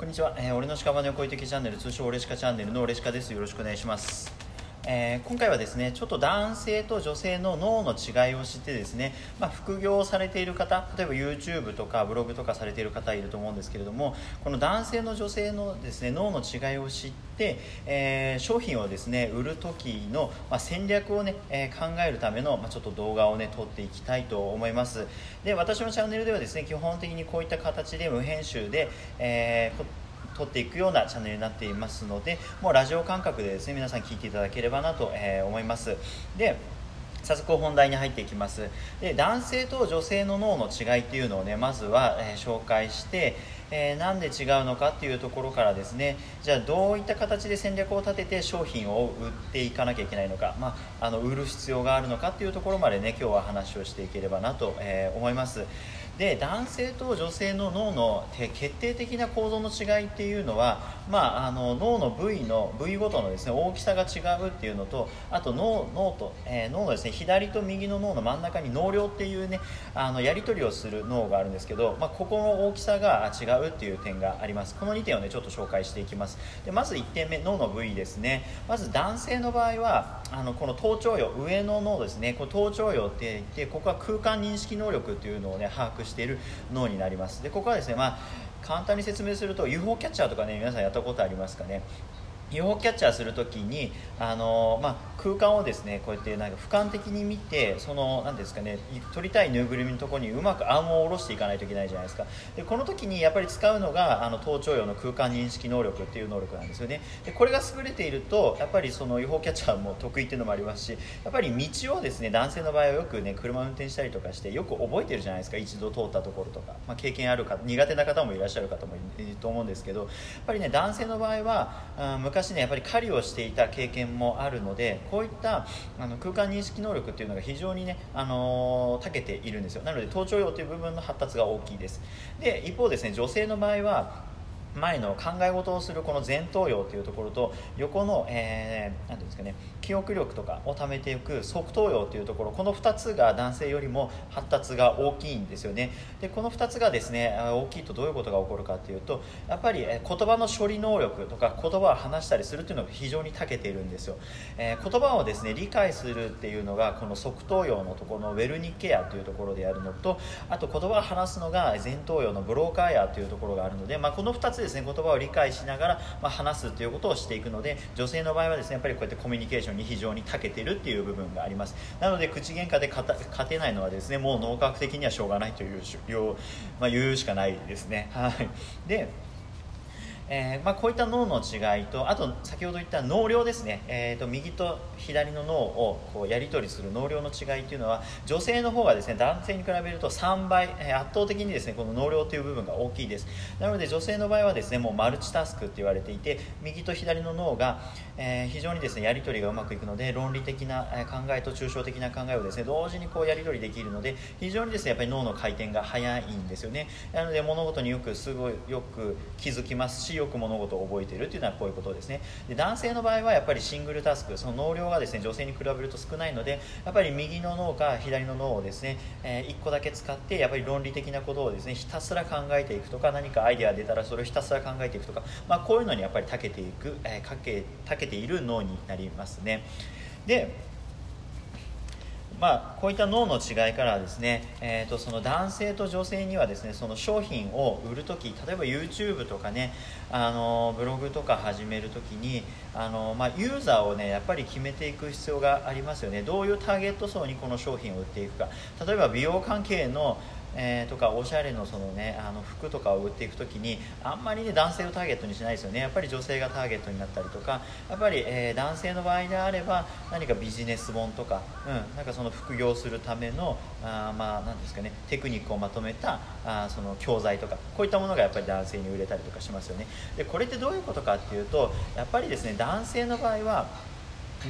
こんにちは、えー、俺の屍を超えてきチャンネル通称俺しかチャンネルの俺しかです。よろしくお願いします。えー、今回はですねちょっと男性と女性の脳の違いを知ってですね、まあ、副業をされている方例えば YouTube とかブログとかされている方いると思うんですけれどもこの男性の女性のですね脳の違いを知って、えー、商品をですね売る時の、まあ、戦略をね、えー、考えるための、まあ、ちょっと動画をね撮っていきたいと思います。で私のチャンネルではですね基本的にこういった形で無編集で、えー撮っていくようなチャンネルになっていますのでもうラジオ感覚でですね皆さん聞いていただければなと、え思います。で早速本題に入っていきます。で男性と女性の脳の違いっていうのをねまずは、えー、紹介して、えー、なんで違うのかっていうところからですねじゃあどういった形で戦略を立てて商品を売っていかなきゃいけないのか、まあ、あの売る必要があるのかっていうところまでね今日は話をしていければなと、えー、思います。で男性と女性の脳の決定的な構造の違いっていうのは、まあ、あの脳の部位の部位ごとのですね大きさが違うっていうのとあと脳脳と、えー、脳のですね左と右の脳の真ん中に脳量っていうねあのやり取りをする脳があるんですけど、まあ、ここの大きさが違うっていう点があります。この2点をねちょっと紹介していきます。でまず1点目脳の部位ですね。まず男性の場合はあのこの頭頂葉上の脳ですね。これ頭頂葉って言ってここは空間認識能力っていうのをね把握してしている脳になります。でここはですね、まあ、簡単に説明すると UFO キャッチャーとかね皆さんやったことありますかね。UFO キャッチャーするときにあの、まあ、空間をですねこうやってなんか俯瞰的に見てその何ですかね取りたいぬいぐるみのところにうまくアームを下ろしていかないといけないじゃないですか。でこの時にやっぱり使うのがあの頭頂葉の空間認識能力っていう能力なんですよね。でこれが優れているとやっぱりその UFO キャッチャーも得意っていうのもありますしやっぱり道をですね男性の場合はよくね車運転したりとかしてよく覚えてるじゃないですか。一度通ったところとか、まあ、経験あるか苦手な方もいらっしゃる方もいると思うんですけどやっぱりね男性の場合は、うん、昔ねやっぱり狩りをしていた経験もあるのでこういったあの空間認識能力っていうのが非常にね、あのー、長けているんですよ。なので頭頂葉という部分の発達が大きいです。で一方ですね女性の場合は前の考え事をするこの前頭葉というところと横の、えー、ていうんですかね記憶力とかを貯めていく側頭葉というところこの2つが男性よりも発達が大きいんですよね。でこの2つがですね大きいとどういうことが起こるかというとやっぱり言葉の処理能力とか言葉を話したりするっていうのが非常に長けているんですよ、えー、言葉をですね理解するっていうのがこの側頭葉のところのウェルニケアというところでやるのとあと言葉を話すのが前頭葉のブローカーヤというところがあるので、まあ、この2つですね言葉を理解しながら、まあ、話すということをしていくので女性の場合はですねやっぱりこうやってコミュニケーションに非常に長けてるっていう部分があります。なので口喧嘩で勝てないのはですねもう脳科学的にはしょうがないという、まあ、言うしかないですね。はい。でえー、まあ、こういった脳の違いとあと先ほど言った脳量ですね、えーと、右と左の脳をこうやり取りする脳量の違いというのは女性の方がですね男性に比べると3倍、えー、圧倒的にですねこの脳量という部分が大きいです。なので女性の場合はですねもうマルチタスクって言われていて右と左の脳が、えー、非常にですねやり取りがうまくいくので論理的な考えと抽象的な考えをですね同時にこうやり取りできるので非常にですねやっぱり脳の回転が速いんですよね。なので物事によくすごいよく気づきますしよく物事を覚えているというのはこういうことですね。で男性の場合はやっぱりシングルタスクその脳量がですね女性に比べると少ないのでやっぱり右の脳か左の脳をですね、えー、1個だけ使ってやっぱり論理的なことをですねひたすら考えていくとか何かアイデア出たらそれをひたすら考えていくとか、まあ、こういうのにやっぱり長けていく、えー、かけ長けている脳になりますね。でまあ、こういった脳の違いからですね、えー、とその男性と女性にはですねその商品を売るとき例えば YouTube とかねあのブログとか始めるときにあの、まあ、ユーザーをねやっぱり決めていく必要がありますよね。どういうターゲット層にこの商品を売っていくか。例えば美容関係のえー、とかおしゃれのその、ね、あの服とかを売っていく時にあんまり、ね、男性をターゲットにしないですよね。やっぱり女性がターゲットになったりとかやっぱり、えー、男性の場合であれば何かビジネス本とか,、うん、なんかその副業するためのあまあなんですかねテクニックをまとめたあその教材とかこういったものがやっぱり男性に売れたりとかしますよね。でこれってどういうことかっていうとやっぱりですね男性の場合は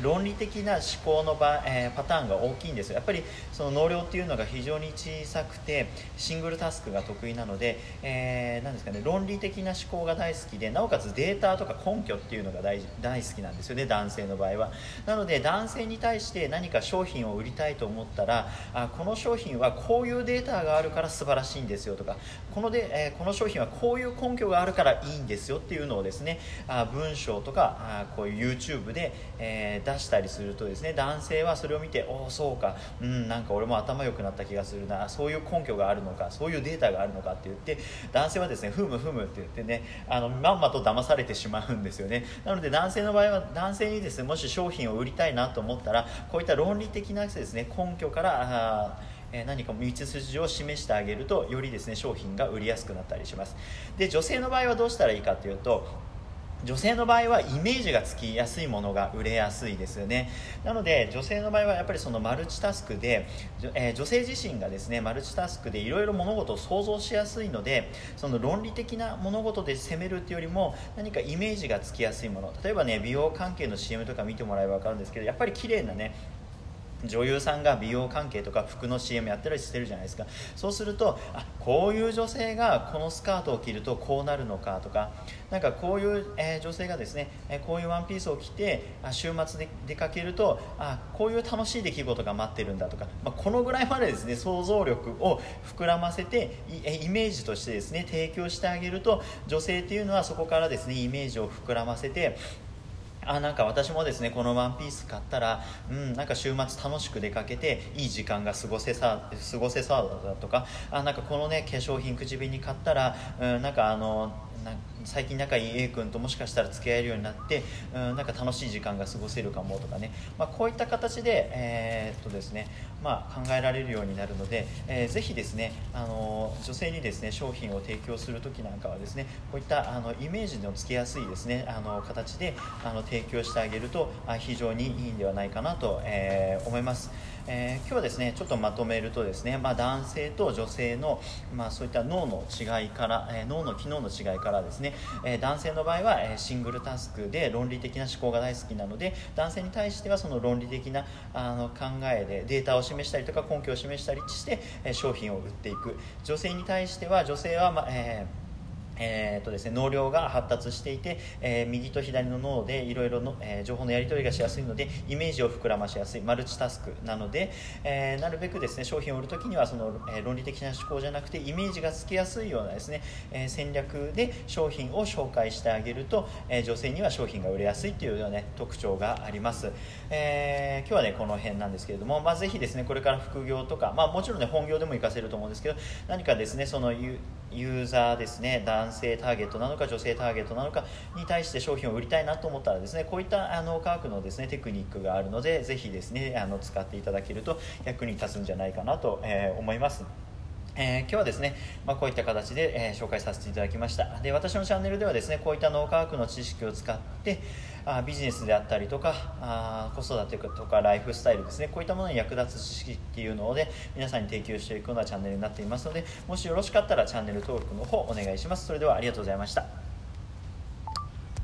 論理的な思考の場、えー、パターンが大きいんですやっぱりその能量っていうのが非常に小さくてシングルタスクが得意なので、えー、ですかね論理的な思考が大好きでなおかつデータとか根拠っていうのが大大好きなんですよね男性の場合は。なので男性に対して何か商品を売りたいと思ったらあこの商品はこういうデータがあるから素晴らしいんですよとかこので、えー、この商品はこういう根拠があるからいいんですよっていうのをですねあ文章とかあこういう YouTube で、えー出したりするとですね男性はそれを見ておおそうか。うんなんか俺も頭良くなった気がするな。そういう根拠があるのか。そういうデータがあるのかって言って男性はですねふむふむって言ってねあのまんまと騙されてしまうんですよね。なので男性の場合は男性にですねもし商品を売りたいなと思ったらこういった論理的なですね根拠からえ何か道筋を示してあげるとよりですね商品が売りやすくなったりします。で女性の場合はどうしたらいいかというと女性の場合はイメージがつきやすいものが売れやすいですよね。なので女性の場合はやっぱりそのマルチタスクで、えー、女性自身がですねマルチタスクでいろいろ物事を想像しやすいのでその論理的な物事で攻めるっていうよりも何かイメージがつきやすいもの。例えばね美容関係の CM とか見てもらえば分かるんですけどやっぱり綺麗なね女優さんが美容関係とか服の CM やったりしてるじゃないですか。そうするとあこういう女性がこのスカートを着るとこうなるのかとかなんかこういう、えー、女性がですね、えこういうワンピースを着てあ週末で出かけるとあこういう楽しい出来事が待ってるんだとか、まあ、このぐらいまでですね想像力を膨らませてイメージとしてですね提供してあげると女性っていうのはそこからですねイメージを膨らませてあなんか私もですねこのワンピース買ったら、うん、なんか週末楽しく出かけていい時間が過ごせさ過ごせそうだとかあなんかこのね化粧品口紅買ったら、うん、なんかあの最近仲いい A 君ともしかしたら付き合えるようになって、うん、なんか楽しい時間が過ごせるかもとかね、まあ、こういった形で,、えー、っとですねまあ、考えられるようになるので、えー、ぜひですねあの女性にですね商品を提供する時なんかはですねこういったあのイメージのつけやすいですねあの形であの提供してあげるとあ非常にいいんではないかなと、えー、思います。えー、今日はですねちょっとまとめるとですね、まあ、男性と女性の、まあ、そういった脳の違いから、えー、脳の機能の違いからですね、えー、男性の場合は、えシングルタスクで論理的な思考が大好きなので男性に対してはその論理的なあの考えでデータを示したりとか根拠を示したりして、え商品を売っていく。女性に対しては女性は、まえーえーとですね、脳量が発達していて、えー、右と左の脳でいろいろの、え、情報のやり取りがしやすいのでイメージを膨らましやすいマルチタスクなので、えー、なるべくですね商品を売るときにはその、え論理的な思考じゃなくてイメージがつきやすいようなですね、え戦略で商品を紹介してあげると、え女性には商品が売れやすいというような、ね、特徴があります、え今日はねこの辺なんですけれども、まあ、ぜひですねこれから副業とか、まあ、もちろんね本業でも活かせると思うんですけど何かですねそのユーザーですね男性ターゲットなのか女性ターゲットなのかに対して商品を売りたいなと思ったらですねこういったあの科学のですねテクニックがあるのでぜひですねあの使っていただけると役に立つんじゃないかなと、えー、思います。えー、今日はですね、まあ、こういった形で、えー、紹介させていただきました。で私のチャンネルではですねこういった脳科学の知識を使ってあビジネスであったりとかあ子育てとかライフスタイルですねこういったものに役立つ知識っていうので皆さんに提供していくようなチャンネルになっていますのでもしよろしかったらチャンネル登録の方お願いします。それではありがとうございました。